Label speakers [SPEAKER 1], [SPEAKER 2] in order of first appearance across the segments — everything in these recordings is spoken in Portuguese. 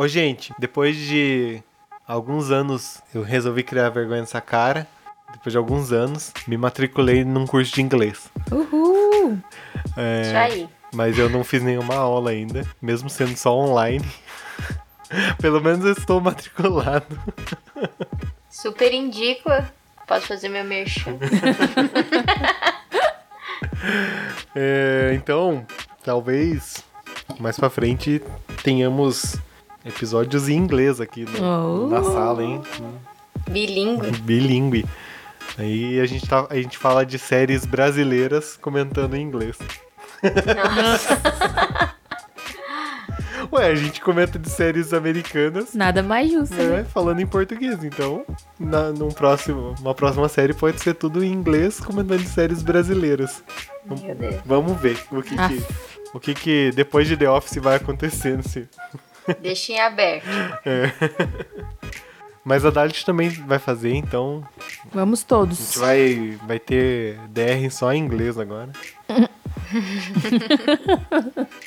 [SPEAKER 1] Ô, gente, depois de alguns anos, eu resolvi criar vergonha nessa cara. Depois de alguns anos, me matriculei num curso de inglês.
[SPEAKER 2] Uhul!
[SPEAKER 1] É,
[SPEAKER 3] Isso aí.
[SPEAKER 1] Mas eu não fiz nenhuma aula ainda, mesmo sendo só online. Pelo menos eu estou matriculado.
[SPEAKER 3] Super indico. Posso fazer meu merchan.
[SPEAKER 1] É, então, talvez mais pra frente tenhamos episódios em inglês aqui no-
[SPEAKER 2] Oh.
[SPEAKER 1] na sala, hein?
[SPEAKER 3] Bilingue.
[SPEAKER 1] Bilingue. Aí a gente, tá, a gente fala de séries brasileiras comentando em inglês.
[SPEAKER 3] Nossa.
[SPEAKER 1] Ué, a gente comenta de séries americanas
[SPEAKER 2] Nada mais justo, né?
[SPEAKER 1] né, falando em português. Então, na, num próximo, uma próxima série pode ser tudo em inglês comentando de séries brasileiras.
[SPEAKER 3] Meu Deus.
[SPEAKER 1] Vamos ver o que,
[SPEAKER 2] Ah.
[SPEAKER 1] que, o que, que depois de The Office vai acontecer nesse,
[SPEAKER 3] Deixa em aberto.
[SPEAKER 1] Mas a Dalit também vai fazer, então
[SPEAKER 2] Vamos
[SPEAKER 1] a gente
[SPEAKER 2] todos.
[SPEAKER 1] vai, vai ter DR só em inglês agora.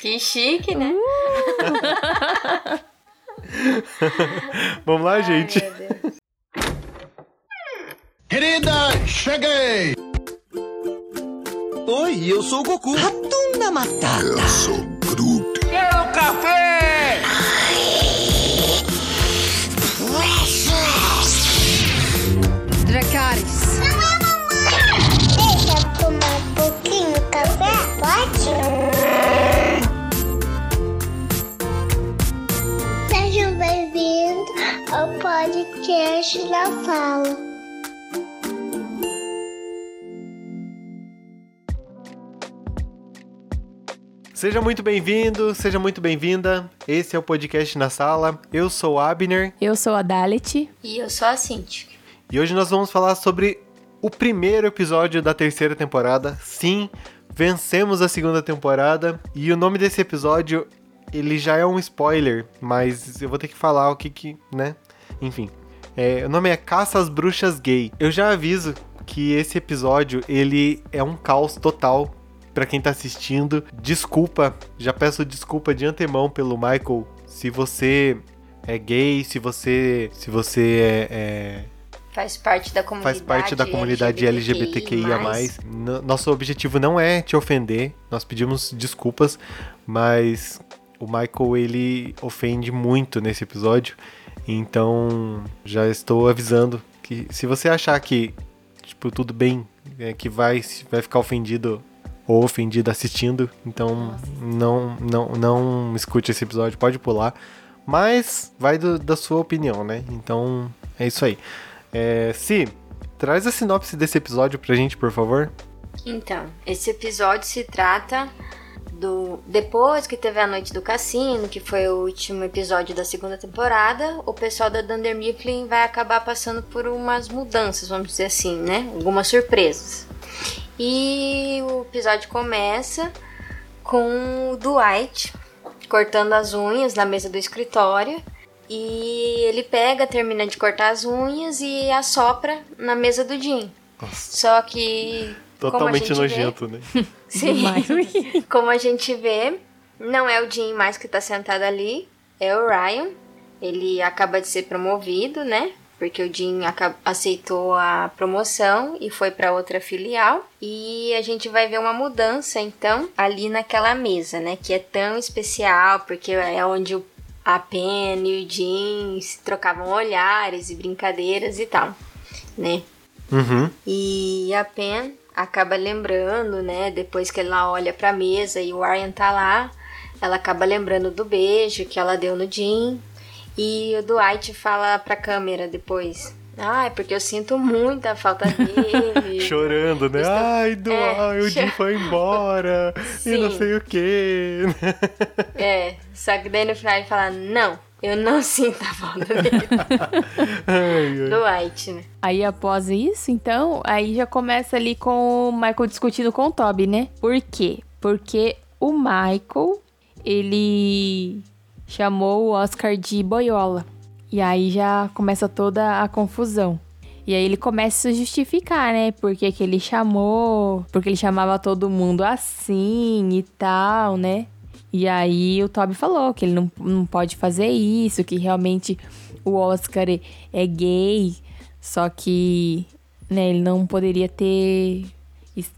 [SPEAKER 3] Que chique, né?
[SPEAKER 1] Vamos lá, gente.
[SPEAKER 3] Ai, Deus.
[SPEAKER 4] Querida, cheguei!
[SPEAKER 5] Oi, eu sou o Goku.
[SPEAKER 4] Ratunda Matata! Eu sou Groot.
[SPEAKER 5] Quero café!
[SPEAKER 6] Café, pode? Sejam bem-vindos ao podcast da Fala.
[SPEAKER 1] Seja muito bem-vindo, seja muito bem-vinda. Esse é o podcast na sala. Eu sou o Abner
[SPEAKER 2] Eu sou a Dalit.
[SPEAKER 3] E eu sou a Cintia.
[SPEAKER 1] e hoje nós vamos falar sobre o primeiro episódio da terceira temporada. Sim, vencemos a segunda temporada e o nome desse episódio ele já é um spoiler, mas eu vou ter que falar o que que, né? Enfim, é, o nome é Caça às Bruxas Gay. Eu já aviso que esse episódio ele é um caos total Pra quem tá assistindo. Desculpa, já peço desculpa de antemão pelo Michael se você é gay, se você se você é- é
[SPEAKER 3] Faz parte da comunidade.
[SPEAKER 1] faz parte da comunidade LGBTQIA+. N- Nosso objetivo não é te ofender, nós pedimos desculpas, mas o Michael ele ofende muito nesse episódio, então já estou avisando que se você achar que tipo tudo bem, é, que vai vai ficar ofendido ou ofendido assistindo, então não não não escute esse episódio, pode pular, mas vai do- da sua opinião, né? Então é isso aí. É, Si, traz a sinopse desse episódio pra gente, por favor.
[SPEAKER 3] Então, esse episódio se trata do. Depois que teve a noite do cassino, que foi o último episódio da segunda temporada, o pessoal da Dunder Mifflin vai acabar passando por umas mudanças, vamos dizer assim, né? Algumas surpresas. E o episódio começa com o Dwight cortando as unhas na mesa do escritório. E ele pega, termina de cortar as unhas e assopra na mesa do Jim. Só que. como a
[SPEAKER 1] Totalmente
[SPEAKER 3] gente vê-
[SPEAKER 1] nojento, né?
[SPEAKER 3] Sim. Como a gente vê, não é o Jim mais que tá sentado ali, é o Ryan. Ele acaba de ser promovido, né? Porque o Jim aceitou a promoção e foi para outra filial. E a gente vai ver uma mudança, então, ali naquela mesa, né? Que é tão especial, porque é onde o- a Pen e o se trocavam olhares e brincadeiras e tal, né?
[SPEAKER 1] Uhum.
[SPEAKER 3] E a Pen acaba lembrando, né? Depois que ela olha pra mesa e o Ryan tá lá, ela acaba lembrando do beijo que ela deu no Jim. E o Dwight fala pra câmera depois. Ah, é porque eu sinto muita falta dele.
[SPEAKER 1] Chorando, né?
[SPEAKER 3] Estou-
[SPEAKER 1] Ai, do...
[SPEAKER 3] É,
[SPEAKER 1] ai, o Jim foi embora. e não
[SPEAKER 3] Sim.
[SPEAKER 1] sei o quê.
[SPEAKER 3] É, só que daí no final ele fala, não, eu não sinto a falta dele.
[SPEAKER 1] ai, ai.
[SPEAKER 3] Dwight, né?
[SPEAKER 2] Aí após isso, então, aí já começa ali com o Michael discutindo com o Toby, né? Por quê? Porque o Michael, ele chamou o Oscar de boiola. E aí já começa toda a confusão. E aí ele começa a se justificar, né? Porque que ele chamou, porque ele chamava todo mundo assim e tal, né? E aí o Toby falou que ele não, não pode fazer isso, que realmente o Oscar é- é gay, só que né, ele não poderia ter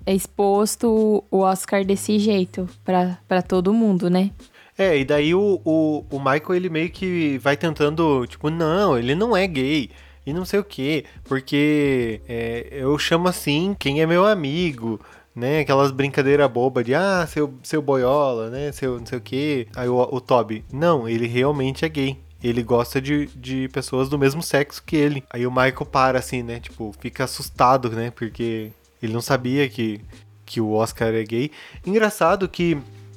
[SPEAKER 2] exposto o Oscar desse jeito pra todo mundo, né?
[SPEAKER 1] É, e daí o, o, o Michael, ele meio que vai tentando, tipo, não, ele não é gay. E não sei o quê, porque é, eu chamo assim quem é meu amigo, né? Aquelas brincadeiras bobas de, ah, seu, seu boiola, né? Seu não sei o quê. Aí o, o Toby, não, ele realmente é gay. Ele gosta de, de pessoas do mesmo sexo que ele. Aí o Michael para assim, né? Tipo, fica assustado, né? Porque ele não sabia que, que o Oscar é gay. Engraçado que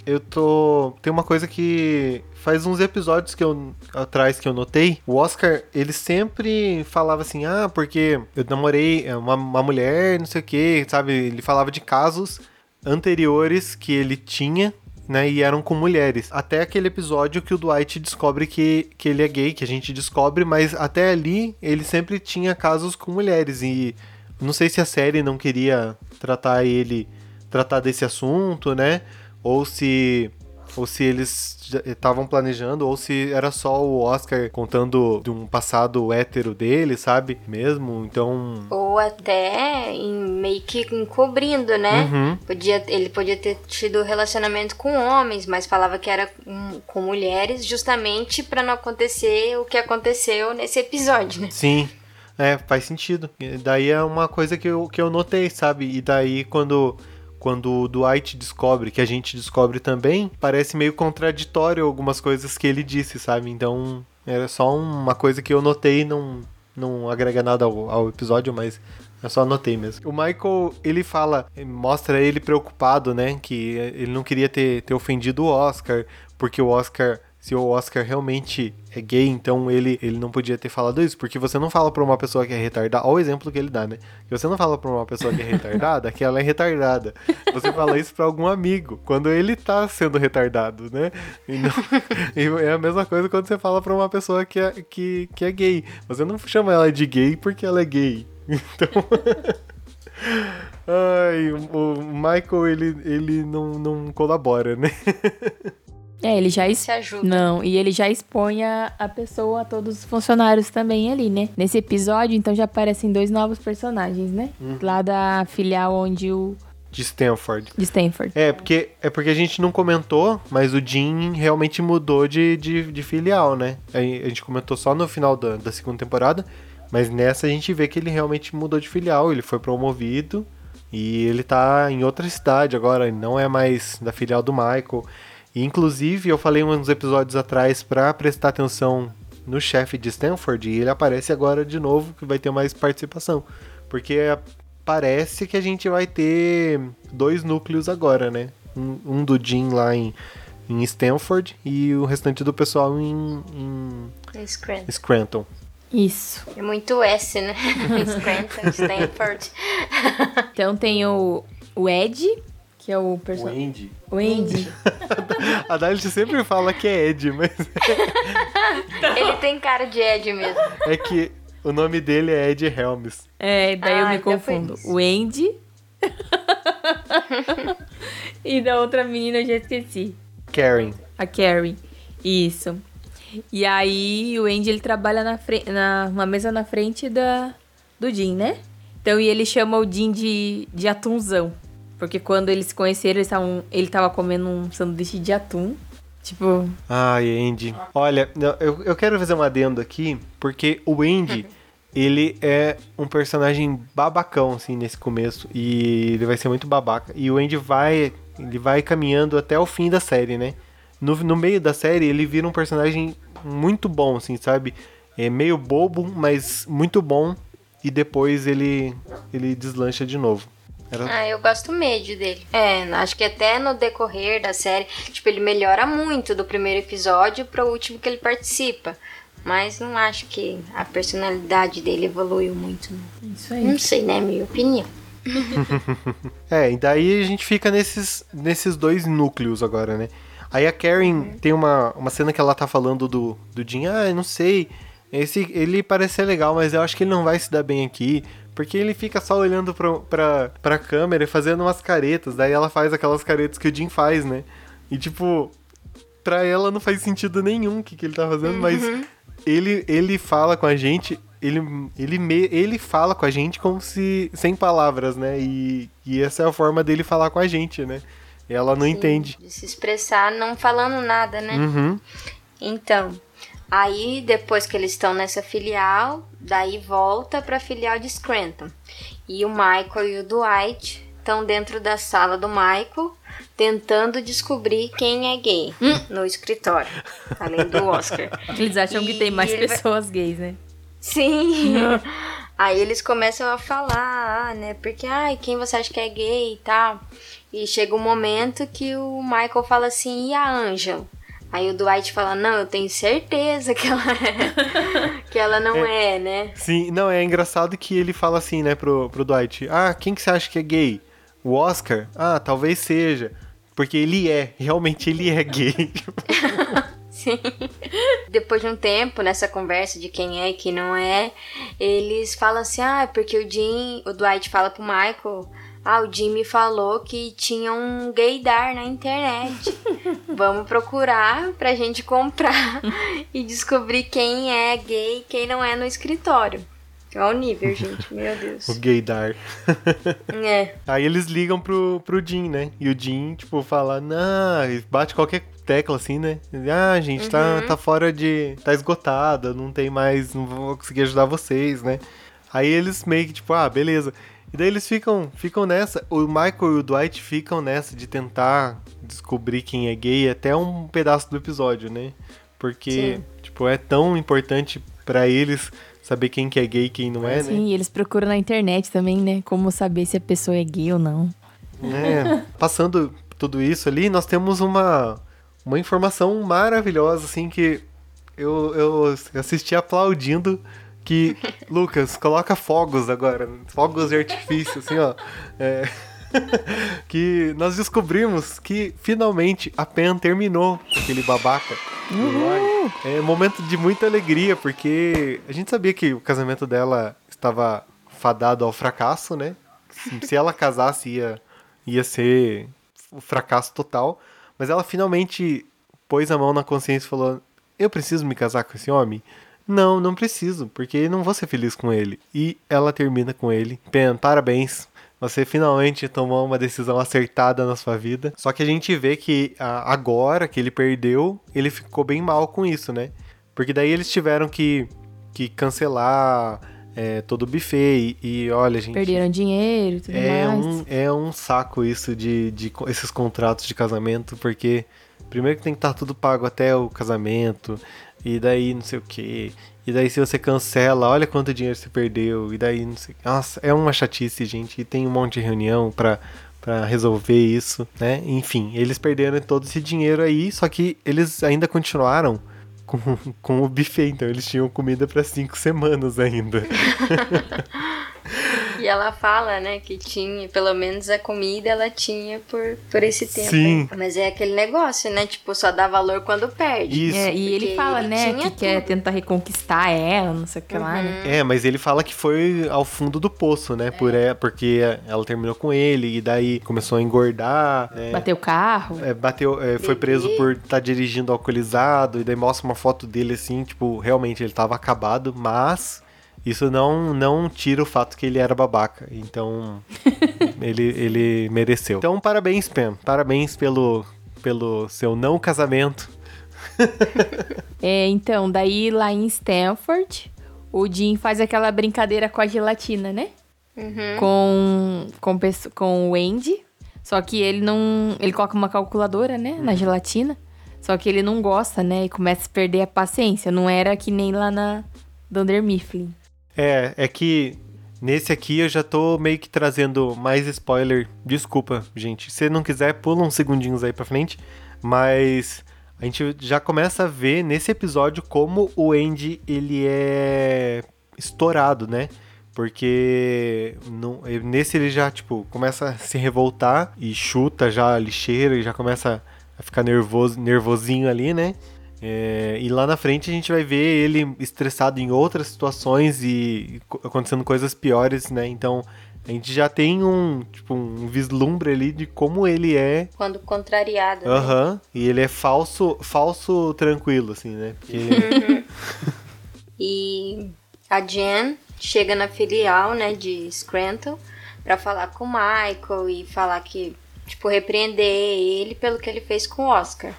[SPEAKER 1] eu tô. Tem uma coisa que faz uns episódios que eu atrás que eu notei. O Oscar, ele sempre falava assim: ah, porque eu namorei uma, uma mulher, não sei o que, sabe? Ele falava de casos anteriores que ele tinha. Né, e eram com mulheres. Até aquele episódio que o Dwight descobre que, que ele é gay, que a gente descobre, mas até ali ele sempre tinha casos com mulheres. E não sei se a série não queria tratar ele, tratar desse assunto, né? Ou se ou se eles estavam planejando, ou se era só o Oscar contando de um passado hétero dele, sabe? Mesmo, então.
[SPEAKER 3] Ou até meio que encobrindo, né?
[SPEAKER 1] Uhum.
[SPEAKER 3] Podia, ele podia ter tido relacionamento com homens, mas falava que era com, com mulheres, justamente pra não acontecer o que aconteceu nesse episódio, né?
[SPEAKER 1] Sim. É, faz sentido. Daí é uma coisa que eu, que eu notei, sabe? E daí quando, quando o Dwight descobre, que a gente descobre também, parece meio contraditório algumas coisas que ele disse, sabe? Então era só uma coisa que eu notei, não, não agrega nada ao, ao episódio, mas eu só anotei mesmo. O Michael, ele fala, mostra ele preocupado, né? Que ele não queria ter, ter ofendido o Oscar, porque o Oscar, se o Oscar realmente é gay, então ele, ele não podia ter falado isso, porque você não fala pra uma pessoa que é retardada, olha o exemplo que ele dá, né? Que você não fala pra uma pessoa que é retardada que ela é retardada. Você fala isso pra algum amigo, quando ele tá sendo retardado, né? E, não- e é a mesma coisa quando você fala pra uma pessoa que é, que, que é gay. Você não chama ela de gay porque ela é gay. Então. Ai, o Michael, ele, ele não, não colabora, né?
[SPEAKER 2] É, ele já es-
[SPEAKER 3] Se ajuda.
[SPEAKER 2] Não, e ele já expõe a, a pessoa a todos os funcionários também ali, né? Nesse episódio, então, já aparecem dois novos personagens, né? Lá da filial onde o.
[SPEAKER 1] De Stanford.
[SPEAKER 2] de Stanford.
[SPEAKER 1] É, porque, é porque a gente não comentou, mas o Jim realmente mudou de, de, de filial, né? A, a gente comentou só no final da, da segunda temporada, mas nessa a gente vê que ele realmente mudou de filial, ele foi promovido e ele tá em outra cidade agora, ele não é mais da filial do Michael. E, inclusive, eu falei uns episódios atrás pra prestar atenção no chefe de Stanford e ele aparece agora de novo, que vai ter mais participação. Porque parece que a gente vai ter dois núcleos agora, né? Um, um do Jim lá em, em Stanford e o restante do pessoal em, em
[SPEAKER 3] Scranton.
[SPEAKER 1] Scranton.
[SPEAKER 2] Isso.
[SPEAKER 3] É muito S, né? Scranton, Stanford.
[SPEAKER 2] Então tem o, o Ed, que é o personagem.
[SPEAKER 1] Andy.
[SPEAKER 2] O Andy.
[SPEAKER 1] A Dalit sempre fala que é Ed, mas
[SPEAKER 3] Ele tem cara de Ed mesmo.
[SPEAKER 1] é que o nome dele é Ed Helms.
[SPEAKER 2] É, daí eu
[SPEAKER 3] Ah,
[SPEAKER 2] me
[SPEAKER 3] então foi
[SPEAKER 2] confundo. O Andy. e da outra menina eu já esqueci.
[SPEAKER 1] Karen.
[SPEAKER 2] A Carrie. Isso. E aí o Andy ele trabalha na, fre- na uma mesa na frente da do Jim, né? Então e ele chama o Jim de, de atunzão. Porque quando eles se conheceram, eles tavam, ele tava comendo um sanduíche de atum. Tipo,
[SPEAKER 1] Ai, Andy. Olha, eu, eu quero fazer um adendo aqui, porque o Andy, ele é um personagem babacão, assim, nesse começo. E ele vai ser muito babaca. E o Andy vai. Ele vai caminhando até o fim da série, né? No, no meio da série, ele vira um personagem muito bom, assim, sabe? É meio bobo, mas muito bom. E depois ele, ele deslancha de novo. Era,
[SPEAKER 3] Ah, eu gosto médio dele. É, acho que até no decorrer da série, tipo, ele melhora muito do primeiro episódio pro último que ele participa. Mas não acho que a personalidade dele evoluiu muito. não.
[SPEAKER 2] isso aí.
[SPEAKER 3] Não sei, né? Minha opinião.
[SPEAKER 1] É, e daí a gente fica nesses, nesses dois núcleos agora, né? Aí a Karen tem uma, uma cena que ela tá falando do, do Jim, ah, eu não sei, esse, ele parece ser legal, mas eu acho que ele não vai se dar bem aqui, porque ele fica só olhando pra, pra, pra câmera e fazendo umas caretas, daí ela faz aquelas caretas que o Jim faz, né? E tipo, pra ela não faz sentido nenhum o que, que ele tá fazendo, mas ele, ele fala com a gente, ele, ele, me, ele fala com a gente como se. sem palavras, né? E, e essa é a forma dele falar com a gente, né? Ela não entende.
[SPEAKER 3] De se expressar não falando nada, né?
[SPEAKER 1] Uhum.
[SPEAKER 3] Então, aí depois que eles estão nessa filial, daí volta pra filial de Scranton. E o Michael e o Dwight estão dentro da sala do Michael, tentando descobrir quem é gay no escritório, além do Oscar.
[SPEAKER 2] Eles acham que
[SPEAKER 3] E
[SPEAKER 2] tem mais
[SPEAKER 3] ele vai-
[SPEAKER 2] pessoas gays, né?
[SPEAKER 3] Sim. Aí eles começam a falar, ah, né? Porque, ai, quem você acha que é gay e tal. E chega um momento que o Michael fala assim, e a Angel? Aí o Dwight fala, não, eu tenho certeza que ela é. que ela não é, né?
[SPEAKER 1] Sim, não, é engraçado que ele fala assim, né, pro, pro Dwight: Ah, quem que você acha que é gay? O Oscar? Ah, talvez seja. Porque ele é, realmente ele é gay.
[SPEAKER 3] Sim. Depois de um tempo, nessa conversa de quem é e quem não é, eles falam assim, ah, é porque o Jim, o Dwight fala pro Michael, ah, o Jim me falou que tinha um gaydar na internet. Vamos procurar pra gente comprar e descobrir quem é gay e quem não é no escritório. Olha o nível, gente, meu Deus.
[SPEAKER 1] o gaydar.
[SPEAKER 3] É,
[SPEAKER 1] Aí eles ligam pro, pro Jim, né? E o Jim, tipo, fala, não, bate qualquer tecla assim, né? Ah, gente, tá, tá fora de. tá esgotada, não tem mais. não vou conseguir ajudar vocês, né? Aí eles meio que, tipo, ah, beleza. E daí eles ficam, ficam nessa. O Michael e o Dwight ficam nessa de tentar descobrir quem é gay até um pedaço do episódio, né? Porque,
[SPEAKER 3] Sim.
[SPEAKER 1] tipo, é tão importante pra eles saber quem que é gay e quem não é, né?
[SPEAKER 2] Sim, eles procuram na internet também, né? Como saber se a pessoa é gay ou não.
[SPEAKER 1] É, passando tudo isso ali, nós temos uma, uma informação maravilhosa, assim, que eu, eu assisti aplaudindo que, Lucas, coloca fogos agora, fogos de artifício, assim, ó. É, que nós descobrimos que finalmente a Pen terminou aquele babaca. É um momento de muita alegria, porque a gente sabia que o casamento dela estava fadado ao fracasso, né? Se- Se ela casasse, ia, ia ser o fracasso total. Mas ela finalmente pôs a mão na consciência e falou: Eu preciso me casar com esse homem? Não, não preciso, porque não vou ser feliz com ele. E ela termina com ele. Pen, parabéns. Você finalmente tomou uma decisão acertada na sua vida. Só que a gente vê que agora que ele perdeu, ele ficou bem mal com isso, né? Porque daí eles tiveram que, que cancelar é, todo o buffet. E, e olha, gente.
[SPEAKER 2] Perderam dinheiro e tudo
[SPEAKER 1] É
[SPEAKER 2] mais.
[SPEAKER 1] um, é um saco isso de, de esses contratos de casamento, porque primeiro que tem que estar tudo pago até o casamento, e daí não sei o que. E daí se você cancela, olha quanto dinheiro você perdeu, e daí não sei. Nossa, é uma chatice, gente. E tem um monte de reunião pra, pra resolver isso, né? Enfim, eles perderam todo esse dinheiro aí, só que eles ainda continuaram. Com, com o buffet, então eles tinham comida pra cinco semanas ainda.
[SPEAKER 3] ela fala, né, que tinha, pelo menos a comida ela tinha por, por esse tempo.
[SPEAKER 1] Sim.
[SPEAKER 3] aí. Mas é aquele negócio, né, tipo, só dá valor quando perde.
[SPEAKER 1] Isso.
[SPEAKER 2] É, e ele fala,
[SPEAKER 3] ele
[SPEAKER 2] né, que
[SPEAKER 3] tinha
[SPEAKER 2] quer
[SPEAKER 3] tudo.
[SPEAKER 2] tentar reconquistar ela, não sei o que lá, né?
[SPEAKER 1] É, mas ele fala que foi ao fundo do poço, né? Por é, porque ela terminou com ele e daí começou a engordar. né?
[SPEAKER 2] Bateu o carro.
[SPEAKER 1] É, bateu, é, foi preso por estar dirigindo alcoolizado e daí mostra uma foto dele assim, tipo, realmente ele tava acabado, mas isso não não tira o fato que ele era babaca. Então, ele, ele mereceu. Então, parabéns, Pam. Parabéns pelo pelo seu não casamento.
[SPEAKER 2] É, então, daí lá em Stanford, o Jim faz aquela brincadeira com a gelatina, né? Com, com, pesso- com o Andy. Só que ele não. Ele coloca uma calculadora, né? Na gelatina. Só que ele não gosta, né? E começa a perder a paciência. Não era que nem lá na Dunder Mifflin.
[SPEAKER 1] É, é que nesse aqui eu já tô meio que trazendo mais spoiler. Desculpa, gente. Se não quiser, pula uns segundinhos aí pra frente. Mas a gente já começa a ver nesse episódio como o Andy ele é estourado, né? Porque nesse ele já, tipo, começa a se revoltar e chuta já a lixeira e já começa a ficar nervoso, nervosinho ali, né? É, e lá na frente a gente vai ver ele estressado em outras situações e co- acontecendo coisas piores, né? Então A gente já tem um, tipo, um vislumbre ali de como ele é.
[SPEAKER 3] Quando contrariado. né?
[SPEAKER 1] Aham. E ele é falso, falso tranquilo, assim, né? Porque.
[SPEAKER 3] E a Jen chega na filial, né, de Scranton pra falar com o Michael e falar que, tipo, repreender ele pelo que ele fez com o Oscar.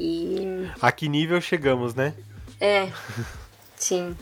[SPEAKER 3] E
[SPEAKER 1] a que nível chegamos, né?
[SPEAKER 3] é, sim.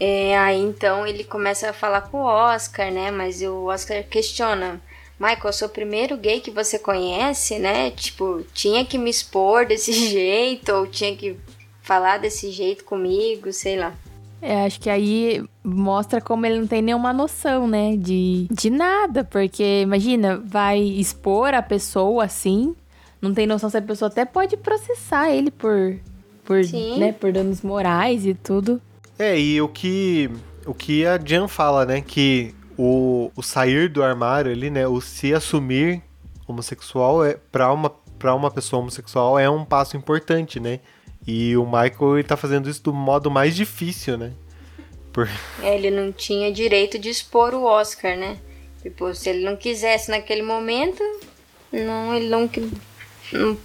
[SPEAKER 3] É, aí então ele começa a falar com o Oscar, né? Mas o Oscar questiona. Michael, eu sou o primeiro gay que você conhece, né? Tipo, tinha que me expor desse jeito, ou tinha que falar desse jeito comigo, sei lá.
[SPEAKER 2] É, acho que aí mostra como ele não tem nenhuma noção, né? De, de nada, porque imagina, vai expor a pessoa assim, não tem noção se a pessoa até pode processar ele por, por,
[SPEAKER 3] Sim.
[SPEAKER 2] né, por danos morais e tudo.
[SPEAKER 1] É, e o que, o que a Jan fala, né? Que o, o sair do armário ali, né? O se assumir homossexual é para uma, pra uma pessoa homossexual é um passo importante, né? E o Michael ele tá fazendo isso do modo mais difícil, né? Por...
[SPEAKER 3] É, ele não tinha direito de expor o Oscar, né? Tipo, se ele não quisesse naquele momento, não, ele não, não,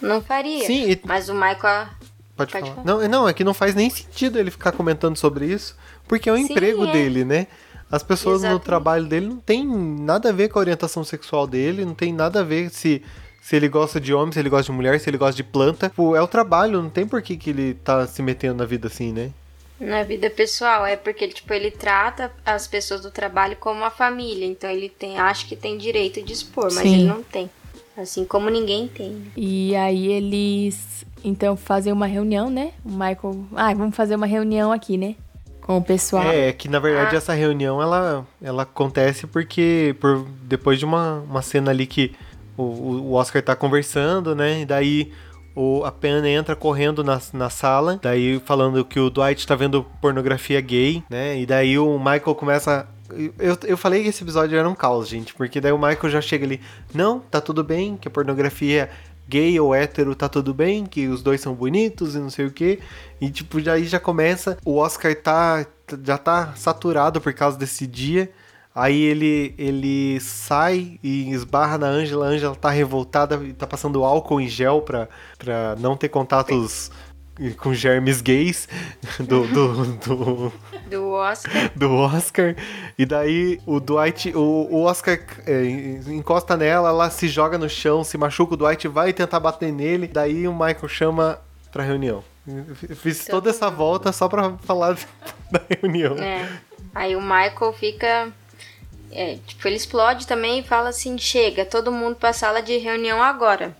[SPEAKER 3] não faria.
[SPEAKER 1] Sim, e-
[SPEAKER 3] Mas o Michael.
[SPEAKER 1] Pode,
[SPEAKER 3] Pode
[SPEAKER 1] falar.
[SPEAKER 3] falar.
[SPEAKER 1] Não, não, é que não faz nem sentido ele ficar comentando sobre isso, porque é o
[SPEAKER 3] Sim,
[SPEAKER 1] emprego
[SPEAKER 3] é.
[SPEAKER 1] dele, né? As pessoas no
[SPEAKER 3] Exatamente.
[SPEAKER 1] trabalho dele não tem nada a ver com a orientação sexual dele, não tem nada a ver se, se ele gosta de homem, se ele gosta de mulher, se ele gosta de planta. Tipo, é o trabalho, não tem por que, que ele tá se metendo na vida assim, né?
[SPEAKER 3] Na vida pessoal, é porque ele, tipo, ele trata as pessoas do trabalho como uma família. Então ele tem, acha que tem direito de expor, mas
[SPEAKER 2] Sim.
[SPEAKER 3] ele não tem. Assim como ninguém tem.
[SPEAKER 2] E aí eles então fazem uma reunião, né? O Michael, ah, vamos fazer uma reunião aqui, né? Com o pessoal.
[SPEAKER 1] É, que na verdade
[SPEAKER 3] Ah.
[SPEAKER 1] essa reunião ela, ela acontece porque por, depois de uma, uma cena ali que o, o Oscar tá conversando, né? E daí o, a Pen entra correndo na, na sala, daí falando que o Dwight tá vendo pornografia gay, né? E daí o Michael começa. Eu, eu falei que esse episódio era um caos, gente, porque daí o Michael já chega ali, não, tá tudo bem, que a pornografia gay ou hétero tá tudo bem, que os dois são bonitos e não sei o que. E tipo, daí já começa, o Oscar tá já tá saturado por causa desse dia. Aí ele ele sai e esbarra na Ângela, a Ângela tá revoltada e tá passando álcool em gel pra, pra não ter contatos com germes gays do, do, do,
[SPEAKER 3] Do Oscar.
[SPEAKER 1] do Oscar. E daí o Dwight, o, o Oscar é, encosta nela, ela se joga no chão, se machuca, o Dwight vai tentar bater nele. Daí o Michael chama pra reunião. Eu Fiz toda essa volta só pra falar da reunião.
[SPEAKER 3] É. Aí o Michael fica. é, tipo, ele explode também e fala assim: chega, todo mundo pra sala de reunião agora.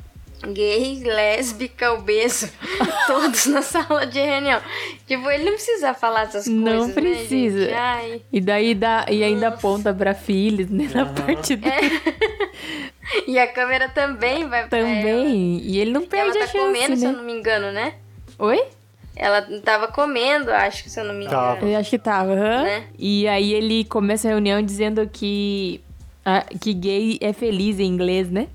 [SPEAKER 3] Gay, lésbica, obeso, todos na sala de reunião. Tipo, ele não precisa falar essas coisas.
[SPEAKER 2] Não
[SPEAKER 3] né,
[SPEAKER 2] precisa.
[SPEAKER 3] Ai.
[SPEAKER 2] E daí dá, e ainda aponta pra Phyllis, né? Na parte dele
[SPEAKER 3] E a câmera também vai pra ela.
[SPEAKER 2] também. E ele não
[SPEAKER 3] E
[SPEAKER 2] perde
[SPEAKER 3] ela
[SPEAKER 2] a
[SPEAKER 3] tá
[SPEAKER 2] chance,
[SPEAKER 3] comendo, se eu
[SPEAKER 2] né?
[SPEAKER 3] não me engano, né?
[SPEAKER 2] Oi?
[SPEAKER 3] Ela tava comendo, acho que se eu não me engano.
[SPEAKER 1] Tava.
[SPEAKER 2] Eu acho que tava, aham.
[SPEAKER 3] Né?
[SPEAKER 2] E aí ele começa a reunião dizendo que, ah, que gay é feliz em inglês, né?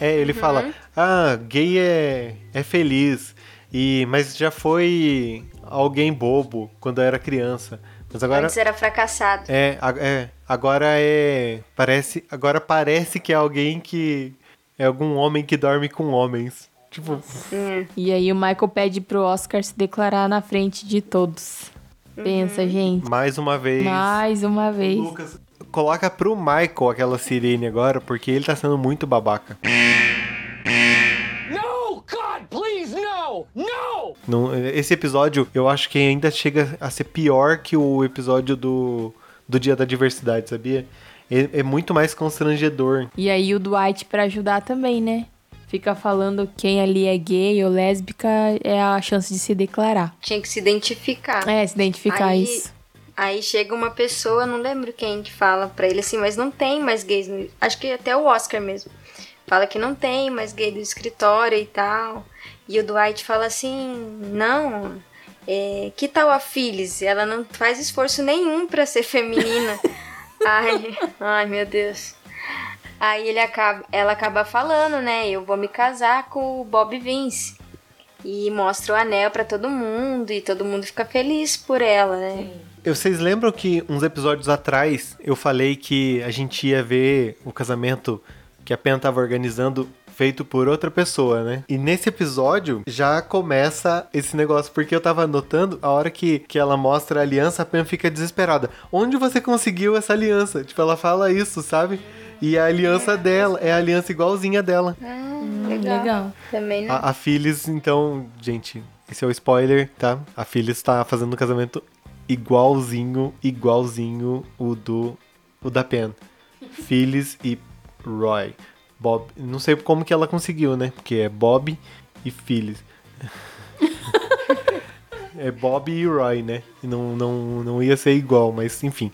[SPEAKER 1] É, ele fala: Ah, gay é, é feliz. E, mas já foi alguém bobo quando eu era criança. Mas agora.
[SPEAKER 3] Antes era fracassado.
[SPEAKER 1] É, a- é, agora é. Parece. Agora parece que é alguém que. É algum homem que dorme com homens. Tipo,
[SPEAKER 2] E aí o Michael pede pro Oscar se declarar na frente de todos. Pensa, gente.
[SPEAKER 1] mais uma vez.
[SPEAKER 2] Mais uma vez.
[SPEAKER 1] Lucas, coloca pro Michael aquela sirene agora, porque ele tá sendo muito babaca. Não- esse episódio, eu acho que ainda chega a ser pior que o episódio do, do Dia da Diversidade, sabia? É, é muito mais constrangedor.
[SPEAKER 2] E aí o Dwight pra ajudar também, né? Fica falando quem ali é gay ou lésbica é a chance de se declarar.
[SPEAKER 3] Tinha que se identificar.
[SPEAKER 2] É, se identificar
[SPEAKER 3] Aí-
[SPEAKER 2] isso.
[SPEAKER 3] Aí chega uma pessoa, não lembro quem que fala pra ele assim, mas não tem mais gays. No... Acho que até o Oscar mesmo. Fala que não tem mais gay do escritório e tal. E o Dwight fala assim, não, é, que tal a Phyllis? Ela não faz esforço nenhum pra ser feminina. ai, ai, meu Deus. Aí ele acaba, ela acaba falando, né? Eu vou me casar com o Bob Vince. e mostra o anel pra todo mundo e todo mundo fica feliz por ela, né?
[SPEAKER 1] Vocês lembram que uns episódios atrás eu falei que a gente ia ver o casamento que a Pen tava organizando feito por outra pessoa, né? E nesse episódio já começa esse negócio, porque eu tava notando a hora que, que ela mostra a aliança, a Pen fica desesperada. Onde você conseguiu essa aliança? Tipo, ela fala isso, sabe? E a aliança dela é a aliança igualzinha dela.
[SPEAKER 3] Ah,
[SPEAKER 2] legal.
[SPEAKER 3] Também não.
[SPEAKER 1] A, a Phyllis, então, gente, esse é o spoiler, tá? A Phyllis tá fazendo um casamento igualzinho, igualzinho o do o da Pen. Phyllis e Roy. Bob, não sei como que ela conseguiu, né? Porque é Bob e Phyllis. é Bob e Roy, né? Não, não, não ia ser igual, mas enfim.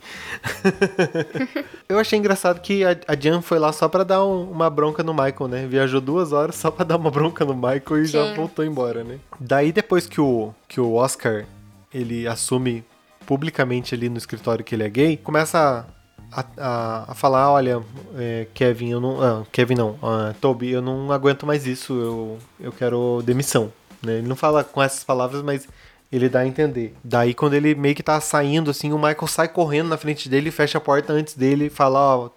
[SPEAKER 1] Eu achei engraçado que a, a Jan foi lá só pra dar um- uma bronca no Michael, né? Viajou duas horas só pra dar uma bronca no Michael e já
[SPEAKER 3] Sim.
[SPEAKER 1] voltou embora, né? Daí depois que o, que o Oscar ele assume publicamente ali no escritório que ele é gay, começa a, a, a falar, olha, é, Kevin, eu não. ah, Kevin não, ah, Toby, eu não aguento mais isso, eu, eu quero demissão. Né? Ele não fala com essas palavras, mas ele dá a entender. Daí quando ele meio que tá saindo, assim, o Michael sai correndo na frente dele, fecha a porta antes dele e fala, ó,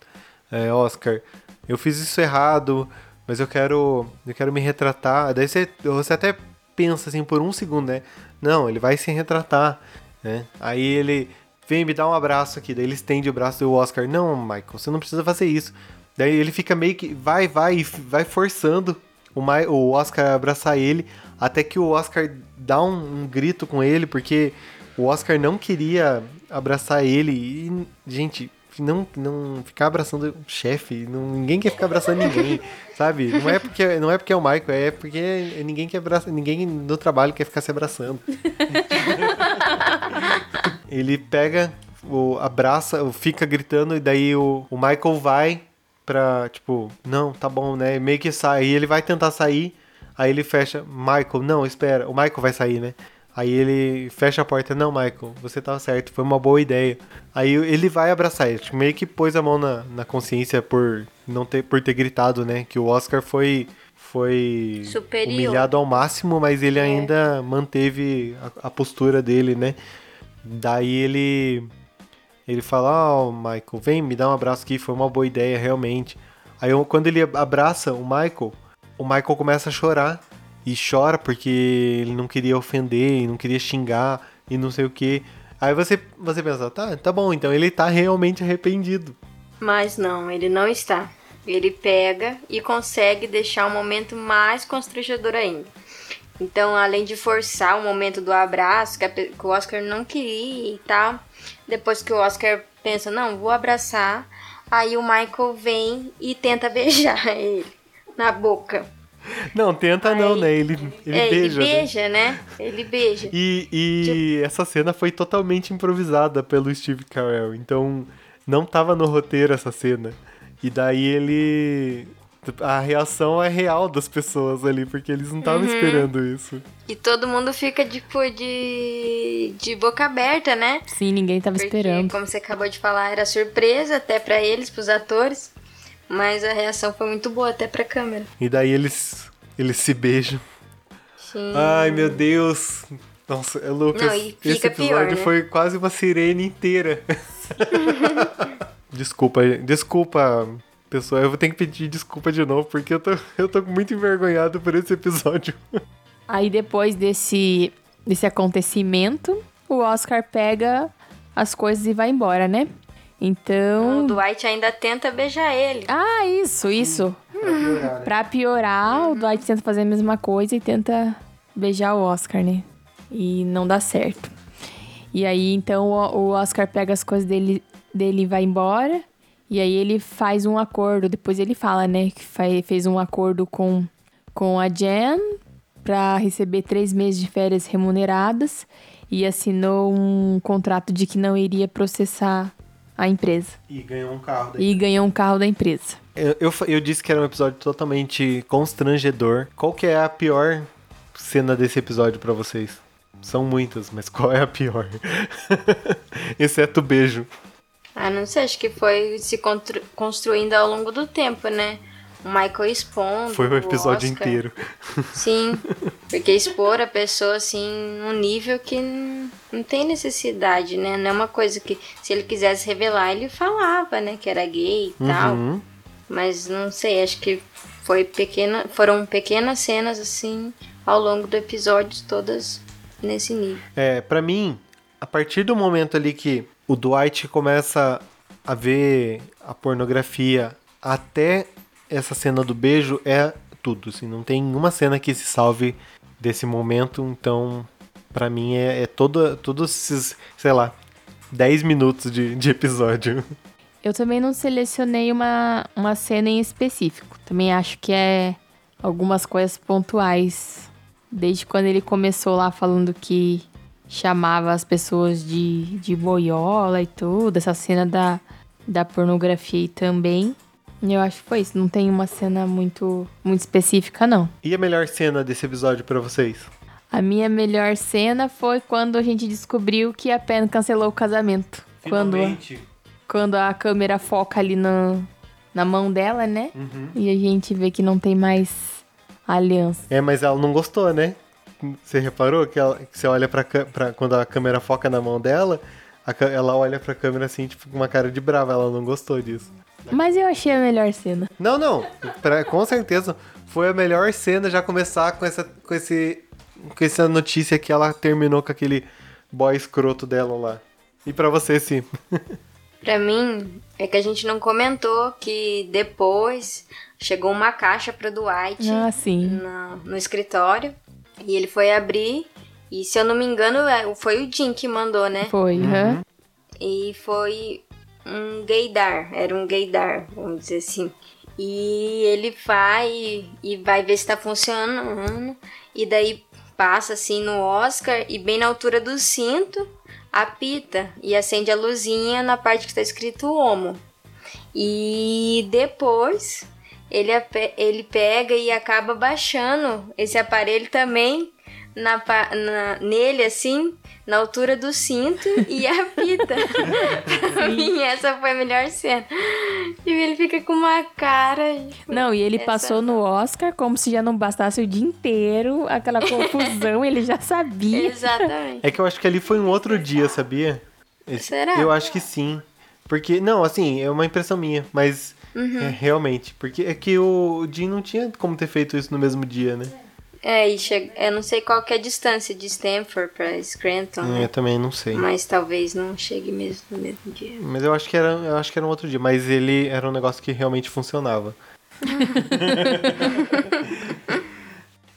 [SPEAKER 1] é, Oscar, eu fiz isso errado, mas eu quero. Eu quero me retratar. Daí você, você até pensa assim por um segundo, né? Não, ele vai se retratar. Né? Aí ele vem me dar um abraço aqui. Daí ele estende o braço do Oscar. Não, Michael, você não precisa fazer isso. Daí ele fica meio que. Vai, vai, vai forçando o, Ma- o Oscar a abraçar ele. Até que o Oscar dá um, um grito com ele, porque o Oscar não queria abraçar ele. E, gente, não, não ficar abraçando o chefe, ninguém quer ficar abraçando ninguém, sabe? Não é porque não é porque é o Michael, é porque ninguém quer abraçar, ninguém no trabalho quer ficar se abraçando. Ele pega, o, abraça, fica gritando e daí o, o Michael vai pra, tipo, não, tá bom, né? Meio que sai, e ele vai tentar sair, aí ele fecha, Michael, não, espera, o Michael vai sair, né? Aí ele fecha a porta, não, Michael, você tava certo, foi uma boa ideia. Aí ele vai abraçar ele, tipo, meio que pôs a mão na, na consciência por não ter, por ter gritado, né? Que o Oscar foi, foi
[SPEAKER 3] Superior.
[SPEAKER 1] humilhado ao máximo, mas ele ainda manteve a, a postura dele, né? Daí ele ele fala, ó, Michael, vem me dá um abraço aqui, foi uma boa ideia, realmente. Aí quando ele abraça o Michael, o Michael começa a chorar. E chora porque ele não queria ofender, não queria xingar e não sei o que. Aí você, você pensa, tá, tá bom, então ele tá realmente arrependido.
[SPEAKER 3] Mas não, ele não está. Ele pega e consegue deixar o momento mais constrangedor ainda. Então, além de forçar o momento do abraço, que, a que o Oscar não queria e tal, depois que o Oscar pensa, não, vou abraçar, aí o Michael vem e tenta beijar ele na boca.
[SPEAKER 1] Não, tenta não,
[SPEAKER 3] Aí-
[SPEAKER 1] né? Ele, ele
[SPEAKER 3] é,
[SPEAKER 1] beija.
[SPEAKER 3] ele
[SPEAKER 1] né?
[SPEAKER 3] beija, né? Ele beija.
[SPEAKER 1] E, e essa cena foi totalmente improvisada pelo Steve Carell. Então, não tava no roteiro essa cena. E daí ele. A reação é real das pessoas ali, porque eles não estavam esperando isso.
[SPEAKER 3] E todo mundo fica, tipo, de, de boca aberta, né?
[SPEAKER 2] Sim, ninguém tava
[SPEAKER 3] Porque,
[SPEAKER 2] esperando.
[SPEAKER 3] como você acabou de falar, era surpresa até pra eles, pros atores. Mas a reação foi muito boa até pra câmera.
[SPEAKER 1] E daí eles, eles se beijam.
[SPEAKER 3] Sim.
[SPEAKER 1] Ai, meu Deus. Nossa, é
[SPEAKER 3] e
[SPEAKER 1] esse episódio
[SPEAKER 3] pior, né?
[SPEAKER 1] foi quase uma sirene inteira. desculpa, desculpa, pessoal. Eu vou ter que pedir desculpa de novo, porque eu tô, eu tô muito envergonhado por esse episódio.
[SPEAKER 2] Aí depois desse, desse acontecimento, o Oscar pega as coisas e vai embora, né? Então.
[SPEAKER 3] O Dwight ainda tenta beijar ele.
[SPEAKER 2] Ah, isso, isso. Pra piorar, o Dwight tenta fazer a mesma coisa e tenta beijar o Oscar, né? E não dá certo. E aí, então, o o Oscar pega as coisas dele, dele e vai embora. E aí ele faz um acordo. Depois ele fala, né? Que fez um acordo com, com a Jen pra receber três meses de férias remuneradas. E assinou um contrato de que não iria processar a empresa.
[SPEAKER 1] E ganhou um carro daí.
[SPEAKER 2] E ganhou um carro da empresa.
[SPEAKER 1] Eu, eu, eu disse que era um episódio totalmente constrangedor. Qual que é a pior cena desse episódio pra vocês? São muitas, mas qual é a pior? Exceto o beijo.
[SPEAKER 3] Ah, não sei, acho que foi se construindo ao longo do tempo, né? o Michael expondo.
[SPEAKER 1] Foi o episódio inteiro.
[SPEAKER 3] Sim, porque expor a pessoa assim num nível que não tem necessidade, né? Não é uma coisa que se ele quisesse revelar, ele falava, né, que era gay e tal.
[SPEAKER 1] Uhum.
[SPEAKER 3] Mas não sei, acho que foi pequena, foram pequenas cenas assim ao longo do episódio, todas nesse nível.
[SPEAKER 1] É, pra mim, a partir do momento ali que o Dwight começa a ver a pornografia até essa cena do beijo, é tudo, assim, não tem uma cena que se salve desse momento, então pra mim é, é todo, todos esses, sei lá, 10 minutos de, de episódio.
[SPEAKER 2] Eu também não selecionei uma, uma cena em específico. Também acho que é algumas coisas pontuais. Desde quando ele começou lá falando que chamava as pessoas de, de boiola e tudo, essa cena da, da pornografia aí também. Eu acho que foi isso. Não tem uma cena muito, muito específica, não.
[SPEAKER 1] E a melhor cena desse episódio pra vocês?
[SPEAKER 2] A minha melhor cena foi quando a gente descobriu que a Pen cancelou o casamento. Quando, quando a câmera foca ali na, na mão dela, né? E a gente vê que não tem mais aliança.
[SPEAKER 1] É, mas ela não gostou, né? Você reparou que, ela, que você olha pra, pra quando a câmera foca na mão dela, a ela olha pra câmera assim, tipo, com uma cara de brava, ela não gostou disso.
[SPEAKER 2] Mas eu achei a melhor cena.
[SPEAKER 1] Não, não, pra- com certeza foi a melhor cena já começar com essa, com esse, com essa notícia que ela terminou com aquele boy escroto dela lá. E pra você, sim.
[SPEAKER 3] Pra mim, é que a gente não comentou que depois chegou uma caixa pro Dwight
[SPEAKER 2] Ah, sim.
[SPEAKER 3] na- no escritório e ele foi abrir e se eu não me engano é- foi o Jim que mandou, né?
[SPEAKER 2] Foi, aham.
[SPEAKER 3] E foi um gaydar, era um gaydar, vamos dizer assim. E ele vai e vai ver se tá funcionando. E daí passa assim no Oscar e bem na altura do cinto apita e acende a luzinha na parte que tá escrito homo. E depois ele, ele pega e acaba baixando esse aparelho também na, na- nele, assim, na altura do cinto e apita. pra mim, essa foi a melhor cena. E ele fica com uma cara. tipo,
[SPEAKER 2] Não, e ele
[SPEAKER 3] essa-
[SPEAKER 2] passou no Oscar como se já não bastasse o dia inteiro, aquela confusão, ele já sabia.
[SPEAKER 3] Exatamente.
[SPEAKER 1] É que eu acho que ali foi um outro dia, sabia? Esse-
[SPEAKER 3] Será?
[SPEAKER 1] Eu acho que sim. Porque, não, assim, é uma impressão minha, mas é, realmente. Porque é que o Jim não tinha como ter feito isso no mesmo dia, né?
[SPEAKER 3] É, e chega, eu não sei qual que é a distância de Stanford pra Scranton,
[SPEAKER 1] Eu
[SPEAKER 3] né?
[SPEAKER 1] também não sei.
[SPEAKER 3] Mas talvez não chegue mesmo no mesmo dia.
[SPEAKER 1] Mas eu acho que era, eu acho que era um outro dia, mas ele era um negócio que realmente funcionava.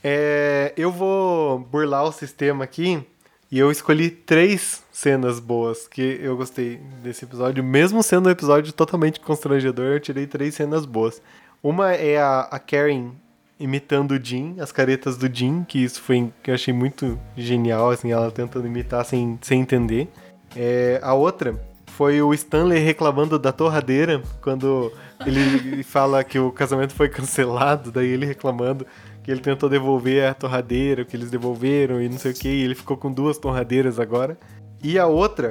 [SPEAKER 1] É, eu vou burlar o sistema aqui e eu escolhi três cenas boas que eu gostei desse episódio, mesmo sendo um episódio totalmente constrangedor, eu tirei três cenas boas. Uma é a, a Karen imitando o Jim, as caretas do Jim, que isso foi que eu achei muito genial, assim, ela tentando imitar sem, sem entender. É, a outra foi o Stanley reclamando da torradeira, quando ele fala que o casamento foi cancelado, daí ele reclamando que ele tentou devolver a torradeira, que eles devolveram e não sei o que, e ele ficou com duas torradeiras agora. E a outra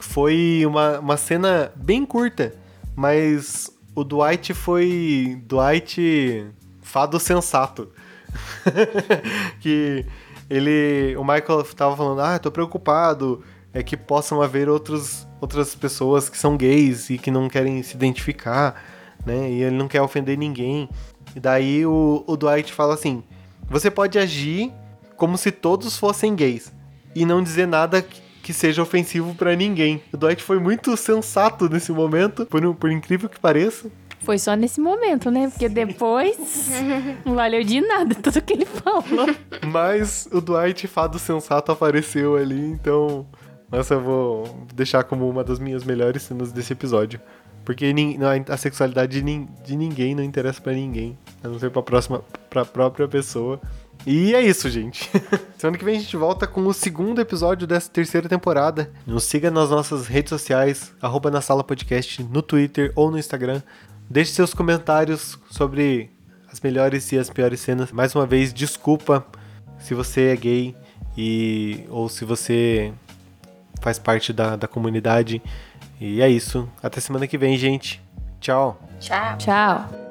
[SPEAKER 1] foi uma, uma cena bem curta, mas o Dwight foi Dwight fado sensato. que ele, o Michael tava falando: "Ah, tô preocupado, é que possam haver outros, outras pessoas que são gays e que não querem se identificar, né? E ele não quer ofender ninguém". E daí o, o Dwight fala assim: "Você pode agir como se todos fossem gays e não dizer nada que- seja ofensivo pra ninguém". O Dwight foi muito sensato nesse momento, por, por incrível que pareça.
[SPEAKER 2] Foi só nesse momento, né? Porque depois não valeu de nada tudo que ele falou.
[SPEAKER 1] Mas o Dwight Fado Sensato apareceu ali, então. Essa eu vou deixar como uma das minhas melhores cenas desse episódio. Porque a sexualidade de, nin- de ninguém não interessa pra ninguém. A não ser pra, próxima, pra própria pessoa. E é isso, gente. Semana que vem a gente volta com o segundo episódio dessa terceira temporada. Nos siga nas nossas redes sociais, arroba na sala podcast, no Twitter ou no Instagram. Deixe seus comentários sobre as melhores e as piores cenas. Mais uma vez, desculpa se você é gay e ou se você faz parte da, da comunidade. E é isso. Até semana que vem, gente. Tchau.
[SPEAKER 3] Tchau.
[SPEAKER 2] Tchau.